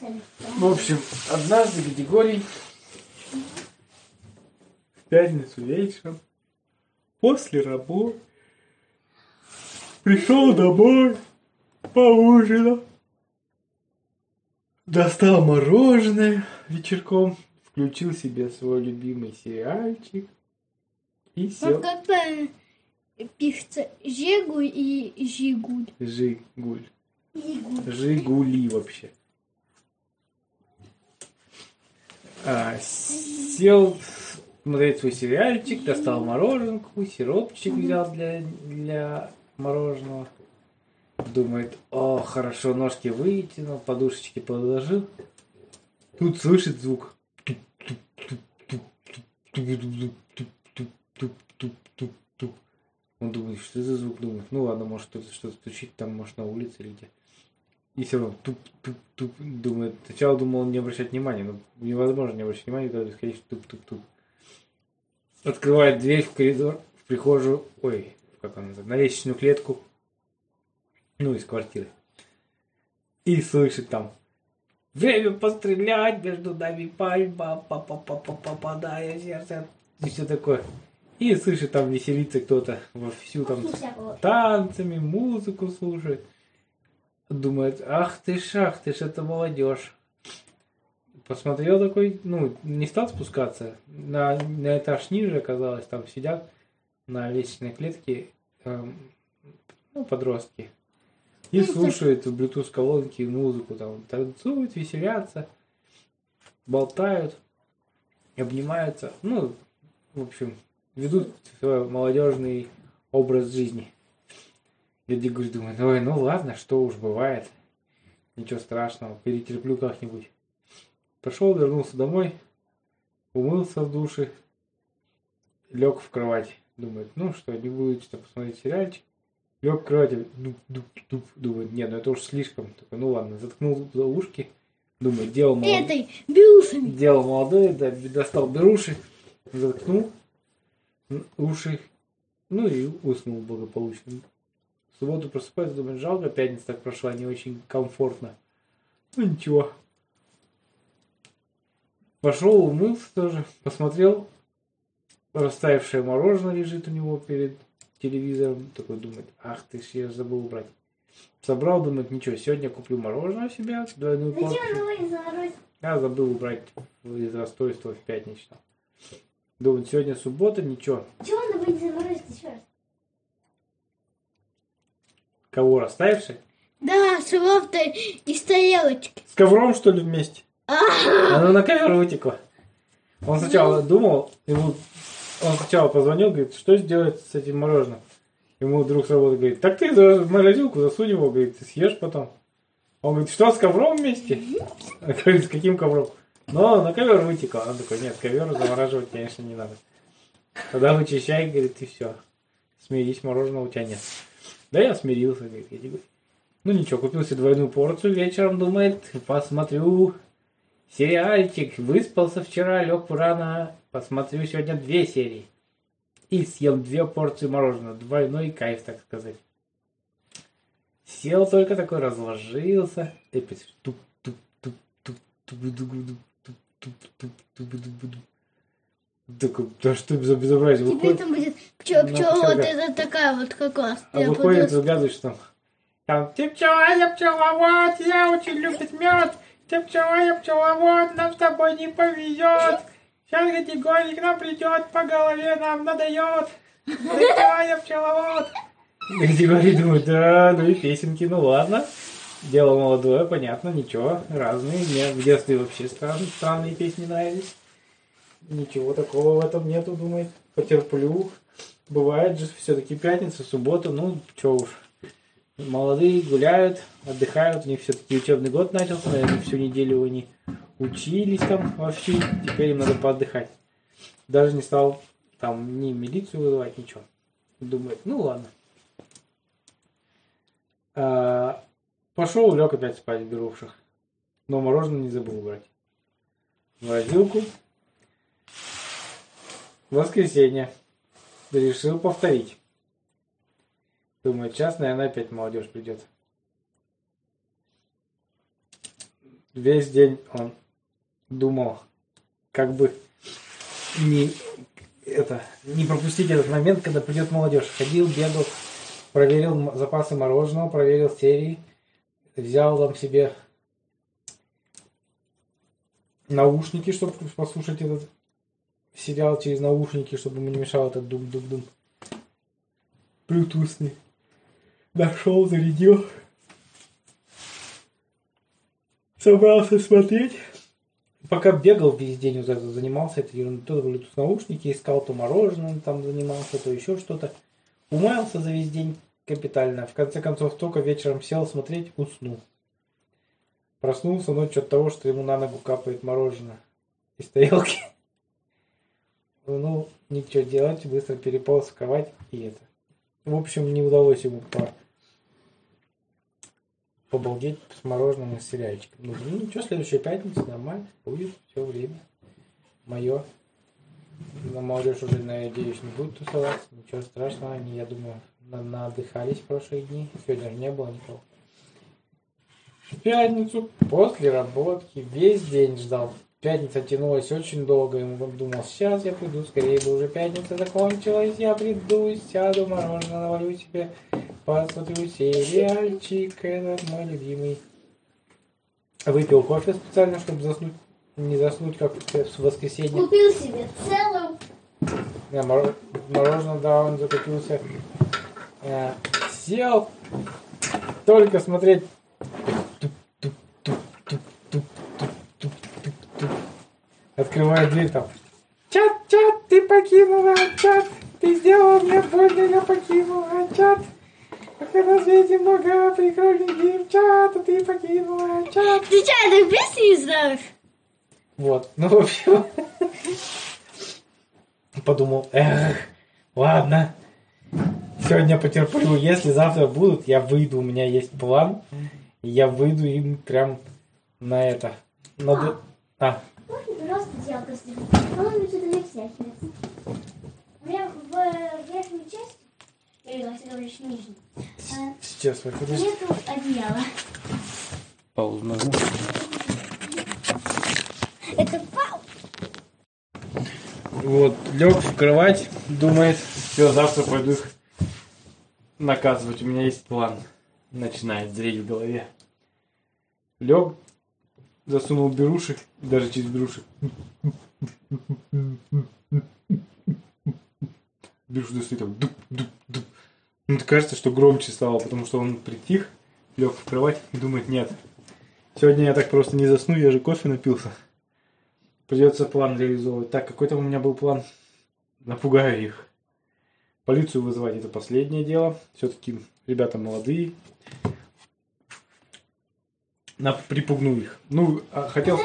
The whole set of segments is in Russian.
В общем, однажды Григорий в пятницу вечером после работы пришел домой, поужинал, достал мороженое вечерком, включил себе свой любимый сериальчик и сел. как правильно пишется Жигуль и Жигуль. Жигуль. Жигуль. Жигули вообще. А, сел смотреть свой сериальчик, достал мороженку, сиропчик взял для, для мороженого. Думает, о, хорошо, ножки вытянул, подушечки положил. Тут слышит звук. Он думает, что это за звук? Думает, ну ладно, может кто-то что-то стучит, там, может на улице или где. И все равно туп-туп-туп. Думает, сначала думал не обращать внимания, но невозможно не обращать внимания, когда конечно туп-туп-туп. Открывает дверь в коридор, в прихожую, ой, как она называется, на лестничную клетку, ну, из квартиры. И слышит там, время пострелять, между нами пальма, па па па па попадая сердце, и все такое. И слышит там веселится кто-то вовсю там Вкусу всякого. танцами, музыку слушает. Думает, ах ты ж, ах ты ж, это молодежь. Посмотрел такой, ну, не стал спускаться. На, на этаж ниже оказалось, там сидят на лестничной клетке эм, ну, подростки. И Ну, слушают в Bluetooth колонки музыку, там танцуют, веселятся, болтают, обнимаются. Ну, в общем, ведут свой молодежный образ жизни. Я говорю, думаю, ой, ну ладно, что уж бывает. Ничего страшного, перетерплю как-нибудь. Пошел, вернулся домой, умылся в душе, лег в кровать. Думает, ну что, не буду что посмотреть сериальчик. Лег в кровать, дуп, дуп, дуп. Думает, нет, ну это уж слишком. Такой, ну ладно, заткнул за ушки. Думаю, делал молодой, Этой, бюсами. делал молодой, да, достал беруши, заткнул уши, ну и уснул благополучно. В субботу просыпается, думает, жалко, пятница так прошла, не очень комфортно. Ну ничего. Пошел, умылся тоже, посмотрел, растаявшее мороженое лежит у него перед телевизором. Такой думает, ах ты ж, я забыл убрать. Собрал, думает, ничего, сегодня куплю мороженое себе, двойную порцию. Я забыл убрать из расстройства в пятничном. Думаю, сегодня суббота, ничего. Чего надо будет заморозить еще раз? Кого расставивший? Да, с лофтой и с тарелочки. С ковром, что ли, вместе? Оно на ковер вытекло. Он сначала думал, ему, он сначала позвонил, говорит, что сделать с этим мороженым? Ему друг с работы говорит, так ты за морозилку засунь его, говорит, ты съешь потом. Он говорит, что, с ковром вместе? Говорит, с каким ковром? Но на ковер вытекло. Он такой, нет, ковер замораживать, конечно, не надо. Тогда вычищай, говорит, и все. Смирись, мороженого у тебя нет. Да я смирился, говорит, я тебе Ну ничего, купил себе двойную порцию вечером, думает, посмотрю сериальчик. Выспался вчера, лег рано, посмотрю сегодня две серии. И съел две порции мороженого. Двойной кайф, так сказать. Сел только такой, разложился. И опять туп туп туп туп туп туп туп туп туп туп туп туп Такой, да что за безобразие? Теперь Выходит, там будет пчела, Ну, пчела, вот это такая вот как раз. а Я выходит, буду- загадываешь там. Ты пчела, я пчеловод, я очень любит мед. Ты пчела, я пчеловод, нам с тобой не повезет. Сейчас Григорий к нам придет, по голове нам надает. Ты пчела, я пчеловод. Григорий думает, да, ну и песенки, ну ладно. Дело молодое, понятно, ничего, разные. Мне в детстве вообще странные, странные песни нравились. Ничего такого в этом нету, думает. Потерплю. Бывает же все-таки пятница, суббота, ну, что уж. Молодые гуляют, отдыхают, у них все-таки учебный год начался, наверное, всю неделю они учились там вовсю, теперь им надо поотдыхать. Даже не стал там ни милицию вызывать, ничего. Думает, ну ладно. А, пошел, лег опять спать в берувших. Но мороженое не забыл убрать. В морозилку. Воскресенье. Решил повторить. Думаю, сейчас, наверное, опять молодежь придет. весь день он думал, как бы не, это, не пропустить этот момент, когда придет молодежь. Ходил, бегал, проверил запасы мороженого, проверил серии, взял там себе наушники, чтобы послушать этот сериал через наушники, чтобы ему не мешал этот дум-дум-дум. Блютусный. Нашел, зарядил. Собрался смотреть. Пока бегал весь день, вот это занимался этой ерундой, то Bluetooth наушники искал, то мороженым там занимался, то еще что-то. Умаялся за весь день капитально. В конце концов, только вечером сел смотреть, уснул. Проснулся ночью от того, что ему на ногу капает мороженое из тарелки. Ну, ничего делать, быстро переполз в и это. В общем, не удалось ему по... побалдеть с мороженым и с сериальчиком. Ну, ничего, следующая пятница, нормально, будет все время. Мое. На молодежь уже, надеюсь, не будет тусоваться. Ничего страшного, они, я думаю, на наотдыхались в прошлые дни. Сегодня же не было никого. В пятницу после работки весь день ждал. Пятница тянулась очень долго, и он думал, сейчас я приду, скорее бы уже пятница закончилась, я приду, сяду, мороженое навалю себе, посмотрю сериальчик, этот мой любимый. Выпил кофе специально, чтобы заснуть, не заснуть, как в воскресенье. Купил себе целую. Не, моро- мороженое, да, он закупился. Э, Сел, только смотреть. Открываю дверь там. Чат, чат, ты покинула чат. Ты сделала мне больно, я покинула чат. Пока на свете много прикольных девчат, а ты покинула чат. Ты что, ты песни не знаешь? Вот, ну, в общем, подумал, эх, ладно, сегодня потерплю, если завтра будут, я выйду, у меня есть план, я выйду им прям на это, на а, Можно, пожалуйста, сделать? По-моему, что-то не всякие. У меня в верхней части, или, если говоришь, нижней, э, сейчас, подожди. нету одеяла. Паузу нажму. Это пау. Вот, лег в кровать, думает, все, завтра пойду их наказывать, у меня есть план. Начинает зреть в голове. Лег, засунул берушек, даже через берушек. Берушек достает, там, дуп, дуп, дуп. Ну, кажется, что громче стало, потому что он притих, лег в кровать и думает, нет, сегодня я так просто не засну, я же кофе напился. Придется план реализовывать. Так, какой там у меня был план? Напугаю их. Полицию вызывать это последнее дело. Все-таки ребята молодые. На, припугну их. Ну, а хотел,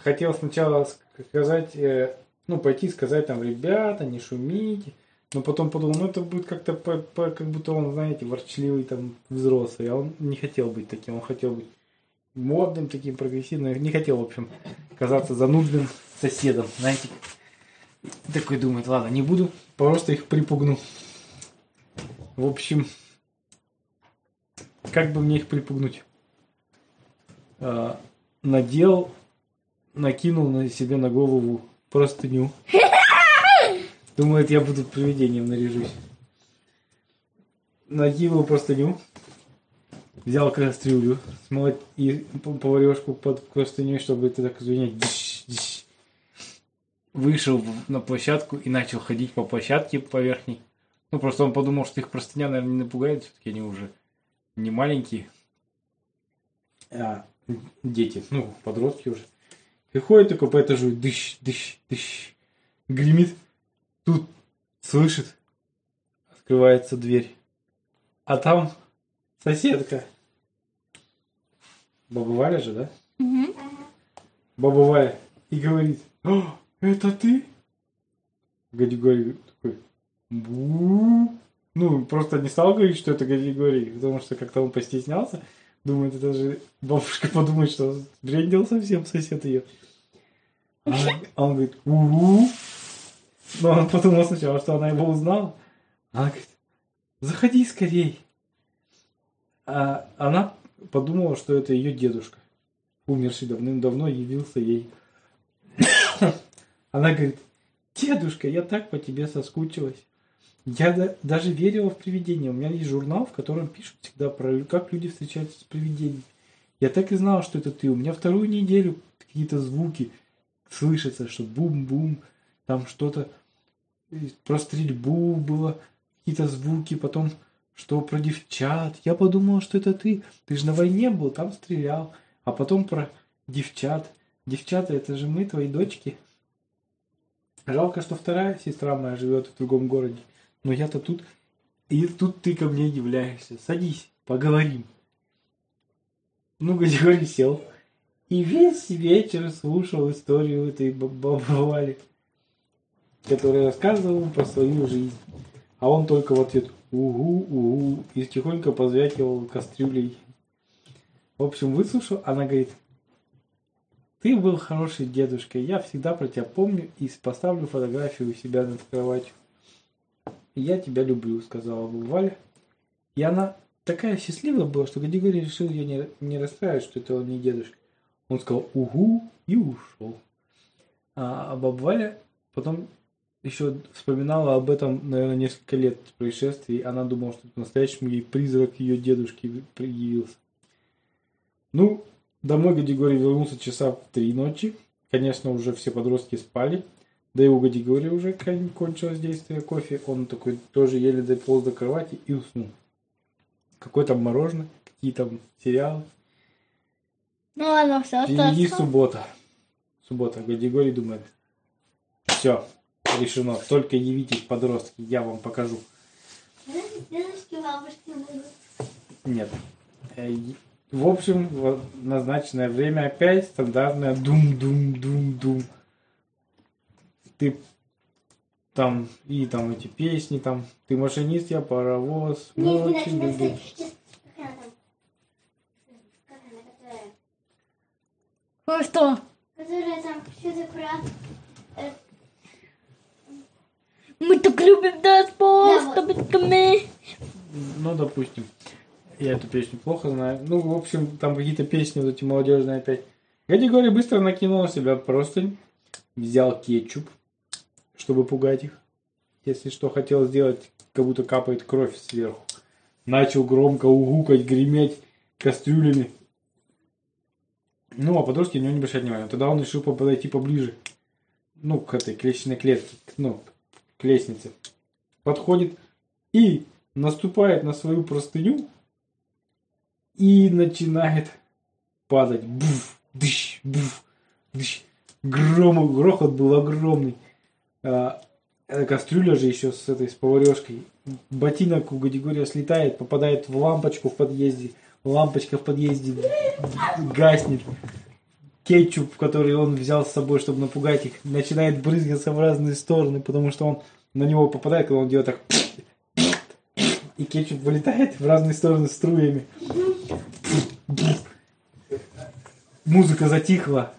хотел сначала сказать, э, ну, пойти сказать там, ребята, не шумите. Но потом подумал, ну это будет как-то по- по- как будто он, знаете, ворчливый там взрослый. А он не хотел быть таким, он хотел быть модным, таким прогрессивным. Не хотел, в общем, казаться занудным соседом, знаете. Такой думает, ладно, не буду, просто их припугну. В общем, как бы мне их припугнуть? А, надел, накинул на себе на голову простыню. Думает, я буду привидением наряжусь. Накинул простыню, взял кастрюлю смолоть и поварешку под простыней, чтобы это так дыщ. Вышел на площадку и начал ходить по площадке по верхней. Ну, просто он подумал, что их простыня, наверное, не напугает, все-таки они уже не маленькие. А дети, ну, подростки уже. И ходит такой по этажу, дыщ, дыщ, дыщ. Гремит. Тут слышит. Открывается дверь. А там соседка. Баба Валя же, да? Баба Валя. И говорит, «О, это ты? Гадигорий такой, «Бу». Ну, просто не стал говорить, что это Гадигорий, потому что как-то он постеснялся. Думает, это же бабушка подумает, что сбрендил совсем сосед ее. А он говорит, угу. Но он подумал сначала, что она его узнала. Она говорит, заходи скорей. А она подумала, что это ее дедушка. умерший давным-давно, явился ей. Она говорит, дедушка, я так по тебе соскучилась. Я да- даже верила в привидения. У меня есть журнал, в котором пишут всегда про как люди встречаются с привидениями. Я так и знала, что это ты. У меня вторую неделю какие-то звуки слышатся, что бум-бум, там что-то про стрельбу было, какие-то звуки, потом что про девчат. Я подумала, что это ты. Ты же на войне был, там стрелял. А потом про девчат. Девчата, это же мы, твои дочки. Жалко, что вторая сестра моя живет в другом городе. Но я-то тут. И тут ты ко мне являешься. Садись, поговорим. Ну, Григорий сел. И весь вечер слушал историю этой бабы Вали, которая рассказывала про свою жизнь. А он только в ответ угу, угу, и тихонько позвякивал кастрюлей. В общем, выслушал, она говорит, ты был хороший дедушка, я всегда про тебя помню и поставлю фотографию у себя над кроватью. Я тебя люблю, сказала бы Валя. И она такая счастливая была, что Гадигорий решил ее не, не расстраивать, что это он не дедушка. Он сказал угу и ушел. А, а баба Валя потом еще вспоминала об этом, наверное, несколько лет происшествий. Она думала, что по-настоящему ей призрак ее дедушки явился. Ну, домой Гадигорий вернулся часа в три ночи. Конечно, уже все подростки спали. Да и у Гадигория уже кончилось действие кофе. Он такой тоже еле дополз до кровати и уснул. Какой там мороженое, какие там сериалы. Ну ладно, все, Впереди суббота. Суббота. Гадигорий думает, все, решено. Только явитесь, подростки, я вам покажу. Дедушки, бабушки будут. Нет. Э, В общем, в назначенное время опять стандартное дум-дум-дум-дум. Ты там, и там эти песни, там, ты машинист, я паровоз, мы очень не любим. Ну что? Которая там что-то про... э, Мы так любим вот. мы. Ну, допустим. Я эту песню плохо знаю. Ну, в общем, там какие-то песни вот эти молодежные опять. Гадигорий быстро накинул на себя простынь, взял кетчуп, чтобы пугать их. Если что хотел сделать, как будто капает кровь сверху. Начал громко угукать, греметь кастрюлями. Ну, а подростки на него не обращают внимания. Тогда он решил подойти поближе. Ну, к этой к лестничной клетке. Ну, к лестнице. Подходит и наступает на свою простыню и начинает падать. Буф, дыщ, буф, дыщ. Гром, грохот был огромный. А, эта кастрюля же еще с этой с поварешкой. Ботинок у Гадигория слетает, попадает в лампочку в подъезде. Лампочка в подъезде гаснет. Кетчуп, который он взял с собой, чтобы напугать их, начинает брызгаться в разные стороны, потому что он на него попадает, когда он делает так и кетчуп вылетает в разные стороны струями. Музыка затихла.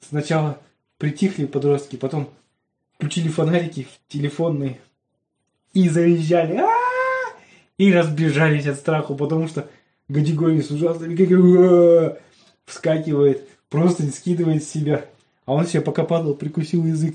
Сначала притихли подростки, потом включили фонарики телефонные и завизжали. «А-а-а!» И разбежались от страху, потому что Гадигорий с ужасными «А-а-а!» вскакивает, просто скидывает с себя. А он себе пока падал, прикусил язык.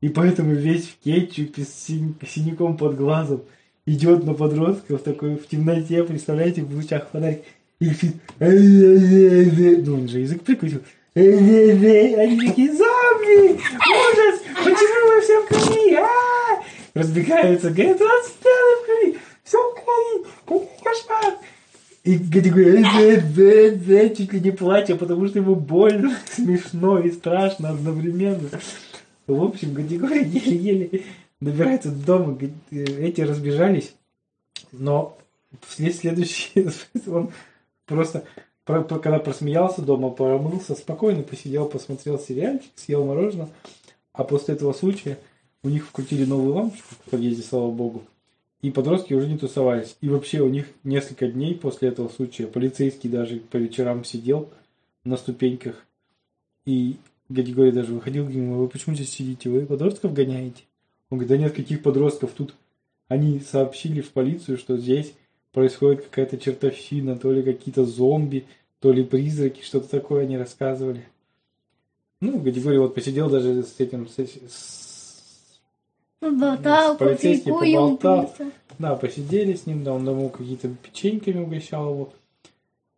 И поэтому весь в кетчупе с син- синяком под глазом идет на подростков такой в темноте, представляете, в лучах фонарик. И кричит, ну он же язык прикусил. Они такие, зомби! Ужас! Почему вы все в крови? А-а-а!» Разбегаются, говорят, вот стены в крови, все в крови, кошмар! И Гади говорит, чуть ли не плача, потому что ему больно, смешно и страшно одновременно. В общем, Гадигорий еле-еле добирается до дома, эти разбежались, но в след- следующий он просто, про- про- когда просмеялся дома, промылся, спокойно посидел, посмотрел сериальчик, съел мороженое, а после этого случая у них вкрутили новую лампочку в подъезде, слава богу, и подростки уже не тусовались. И вообще у них несколько дней после этого случая полицейский даже по вечерам сидел на ступеньках. И Гадигорий даже выходил к нему, вы почему здесь сидите, вы подростков гоняете? Он говорит, да нет, каких подростков тут? Они сообщили в полицию, что здесь происходит какая-то чертовщина, то ли какие-то зомби, то ли призраки, что-то такое они рассказывали. Ну, Гадигорий вот посидел даже с этим, с, с- Поболтал, С полицейским поболтал. да, посидели с ним, да, он ему какие-то печеньками угощал его.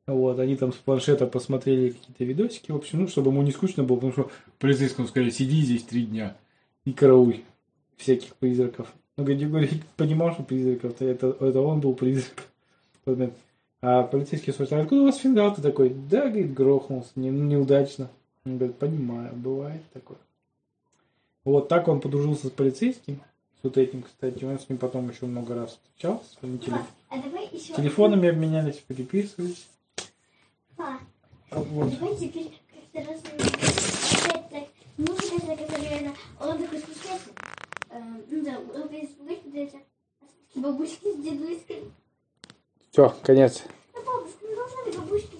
Вот, они там с планшета посмотрели какие-то видосики, в общем, ну, чтобы ему не скучно было, потому что полицейскому сказали, сиди здесь три дня и карауль всяких призраков. Но Гадигорий понимал, что призраков, это, это он был призрак. А полицейский спрашивает, откуда у вас фингал? Ты такой, да, говорит, грохнулся, не- неудачно. Он говорит, понимаю, бывает такое. Вот так он подружился с полицейским, с вот этим, кстати. Он с ним потом еще много раз встречался. Они теле- А давай еще... телефонами обменялись, переписывались. Па, Вот. давай теперь как-то раз... Музыка такая, когда он такой спускается. Э, ну бабушки с дедушкой. Все, конец. Ну, бабушка, ну, бабушки